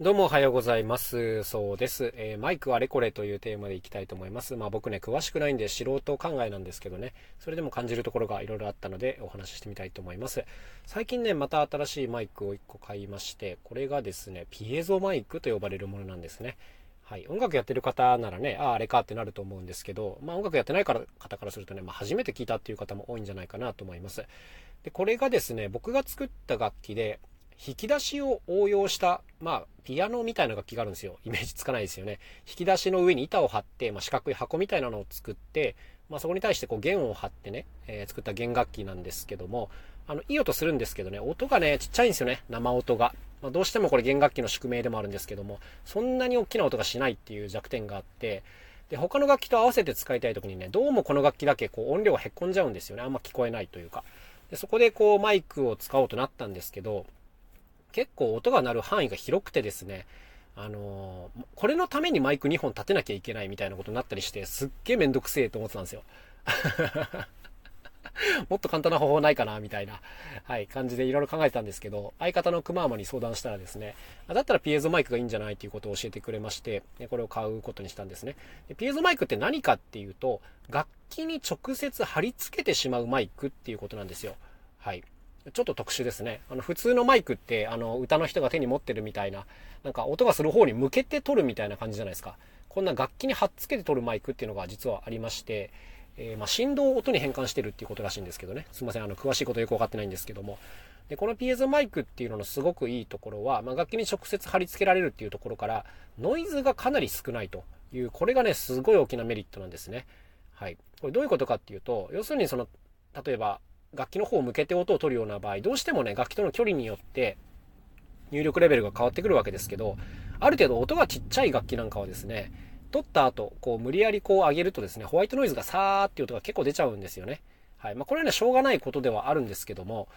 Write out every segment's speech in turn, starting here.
どうもおはようございます。そうです。えー、マイクあれこれというテーマでいきたいと思います。まあ僕ね、詳しくないんで素人考えなんですけどね、それでも感じるところがいろいろあったのでお話ししてみたいと思います。最近ね、また新しいマイクを1個買いまして、これがですね、ピエゾマイクと呼ばれるものなんですね。はい、音楽やってる方ならね、ああ、あれかってなると思うんですけど、まあ音楽やってないから方からするとね、まあ初めて聞いたっていう方も多いんじゃないかなと思います。で、これがですね、僕が作った楽器で、引き出しを応用した、まあ、ピアノみたいな楽器があるんですよ。イメージつかないですよね。引き出しの上に板を張って、まあ、四角い箱みたいなのを作って、まあ、そこに対してこう弦を張ってね、えー、作った弦楽器なんですけども、あの、いい音するんですけどね、音がね、ちっちゃいんですよね、生音が。まあ、どうしてもこれ弦楽器の宿命でもあるんですけども、そんなに大きな音がしないっていう弱点があって、で、他の楽器と合わせて使いたい時にね、どうもこの楽器だけこう音量がへっこんじゃうんですよね。あんま聞こえないというか。でそこでこうマイクを使おうとなったんですけど、結構音が鳴る範囲が広くてですね、あのー、これのためにマイク2本立てなきゃいけないみたいなことになったりして、すっげえめんどくせえと思ってたんですよ。もっと簡単な方法ないかなみたいな、はい、感じでいろいろ考えてたんですけど、相方のクマーマに相談したらですね、だったらピエゾマイクがいいんじゃないっていうことを教えてくれまして、これを買うことにしたんですね。でピエゾマイクって何かっていうと、楽器に直接貼り付けてしまうマイクっていうことなんですよ。はい。ちょっと特殊ですね。あの、普通のマイクって、あの、歌の人が手に持ってるみたいな、なんか音がする方に向けて撮るみたいな感じじゃないですか。こんな楽器に貼っつけて撮るマイクっていうのが実はありまして、えー、ま、振動を音に変換してるっていうことらしいんですけどね。すいません、あの、詳しいことよくわかってないんですけども。で、このピエゾマイクっていうののすごくいいところは、まあ、楽器に直接貼り付けられるっていうところから、ノイズがかなり少ないという、これがね、すごい大きなメリットなんですね。はい。これどういうことかっていうと、要するにその、例えば、楽器の方を向けて音を取るような場合、どうしてもね、楽器との距離によって入力レベルが変わってくるわけですけど、ある程度音がちっちゃい楽器なんかはですね、取った後、こう無理やりこう上げるとですね、ホワイトノイズがサーっていう音が結構出ちゃうんですよね。はい。まあこれはね、しょうがないことではあるんですけども、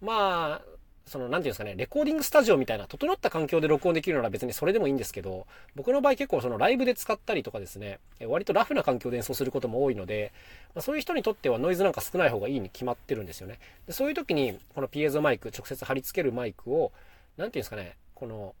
まあ、その、なんていうんですかね、レコーディングスタジオみたいな、整った環境で録音できるなら別にそれでもいいんですけど、僕の場合結構そのライブで使ったりとかですね、割とラフな環境で演奏することも多いので、まあ、そういう人にとってはノイズなんか少ない方がいいに決まってるんですよね。でそういう時に、このピエゾマイク、直接貼り付けるマイクを、なんていうんですかね、この、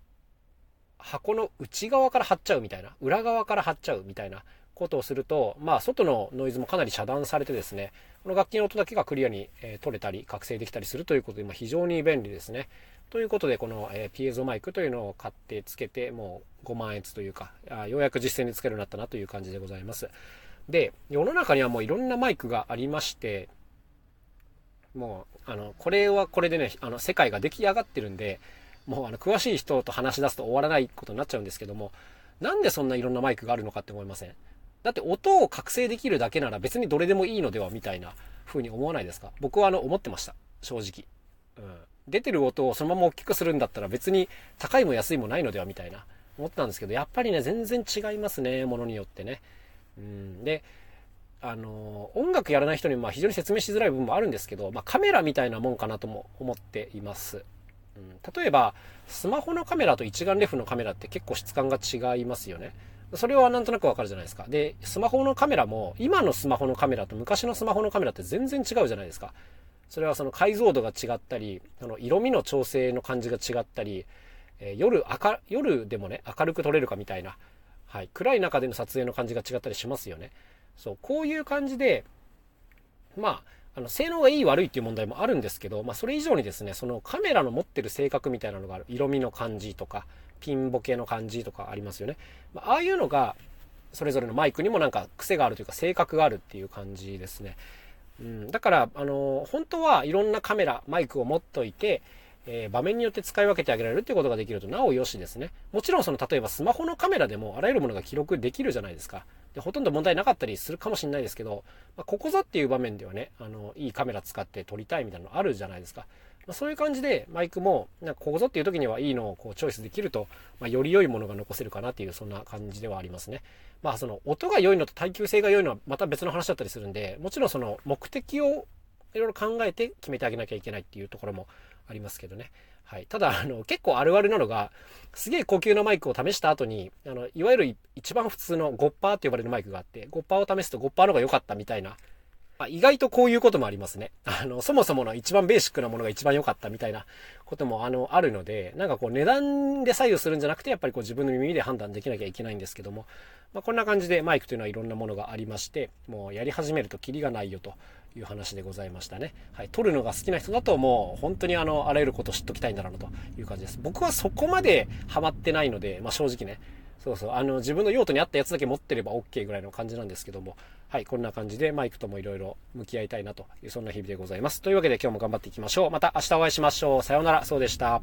箱の内側から貼っちゃうみたいな、裏側から貼っちゃうみたいなことをすると、まあ、外のノイズもかなり遮断されてですね、この楽器の音だけがクリアに、えー、取れたり、覚醒できたりするということで、まあ、非常に便利ですね。ということで、この、えー、ピエゾマイクというのを買ってつけて、もう5万円というかあ、ようやく実践につけるようになったなという感じでございます。で、世の中にはもういろんなマイクがありまして、もう、あの、これはこれでね、あの、世界が出来上がってるんで、もう、あの、詳しい人と話し出すと終わらないことになっちゃうんですけども、なんでそんないろんなマイクがあるのかって思いません？だって音を覚醒できるだけなら別にどれでもいいのではみたいな風に思わないですか？僕はあの思ってました。正直。うん。出てる音をそのまま大きくするんだったら別に高いも安いもないのではみたいな思ったんですけど、やっぱりね、全然違いますね、ものによってね。うん。で、あの、音楽やらない人にまあ非常に説明しづらい部分もあるんですけど、まあカメラみたいなもんかなとも思っています。うん、例えば、スマホのカメラと一眼レフのカメラって結構質感が違いますよね。それはなんとなくわかるじゃないですか。で、スマホのカメラも、今のスマホのカメラと昔のスマホのカメラって全然違うじゃないですか。それはその解像度が違ったり、その色味の調整の感じが違ったり、えー、夜明、夜でもね、明るく撮れるかみたいな、はい、暗い中での撮影の感じが違ったりしますよね。そう、こういう感じで、まあ、あの、性能がいい悪いっていう問題もあるんですけど、まあ、それ以上にですね、そのカメラの持ってる性格みたいなのがある。色味の感じとか、ピンボケの感じとかありますよね。まああいうのが、それぞれのマイクにもなんか癖があるというか性格があるっていう感じですね。うん、だから、あの、本当はいろんなカメラ、マイクを持っといて、えー、場面によって使い分けてあげられるっていうことができるとなおよしですね。もちろんその例えばスマホのカメラでもあらゆるものが記録できるじゃないですか。でほとんど問題なかったりするかもしれないですけど、まあ、ここぞっていう場面ではね、あの、いいカメラ使って撮りたいみたいなのあるじゃないですか。まあ、そういう感じでマイクも、なんかここぞっていう時にはいいのをこうチョイスできると、まあ、より良いものが残せるかなっていう、そんな感じではありますね。まあその音が良いのと耐久性が良いのはまた別の話だったりするんで、もちろんその目的をいろいろ考えて決めてあげなきゃいけないっていうところもありますけどね。はい。ただ、あの、結構あるあるなのが、すげえ高級なマイクを試した後に、あの、いわゆる一番普通の5%って呼ばれるマイクがあって、5%を試すと5%の方が良かったみたいなあ、意外とこういうこともありますね。あの、そもそもの一番ベーシックなものが一番良かったみたいなことも、あの、あるので、なんかこう値段で左右するんじゃなくて、やっぱりこう自分の耳で判断できなきゃいけないんですけども、まあ、こんな感じでマイクというのはいろんなものがありまして、もうやり始めるとキリがないよという話でございましたね。はい。撮るのが好きな人だともう本当にあの、あらゆることを知っときたいんだろうなという感じです。僕はそこまでハマってないので、まあ正直ね、そうそう、あの、自分の用途に合ったやつだけ持ってれば OK ぐらいの感じなんですけども、はい、こんな感じでマイクともいろいろ向き合いたいなという、そんな日々でございます。というわけで今日も頑張っていきましょう。また明日お会いしましょう。さようなら、そうでした。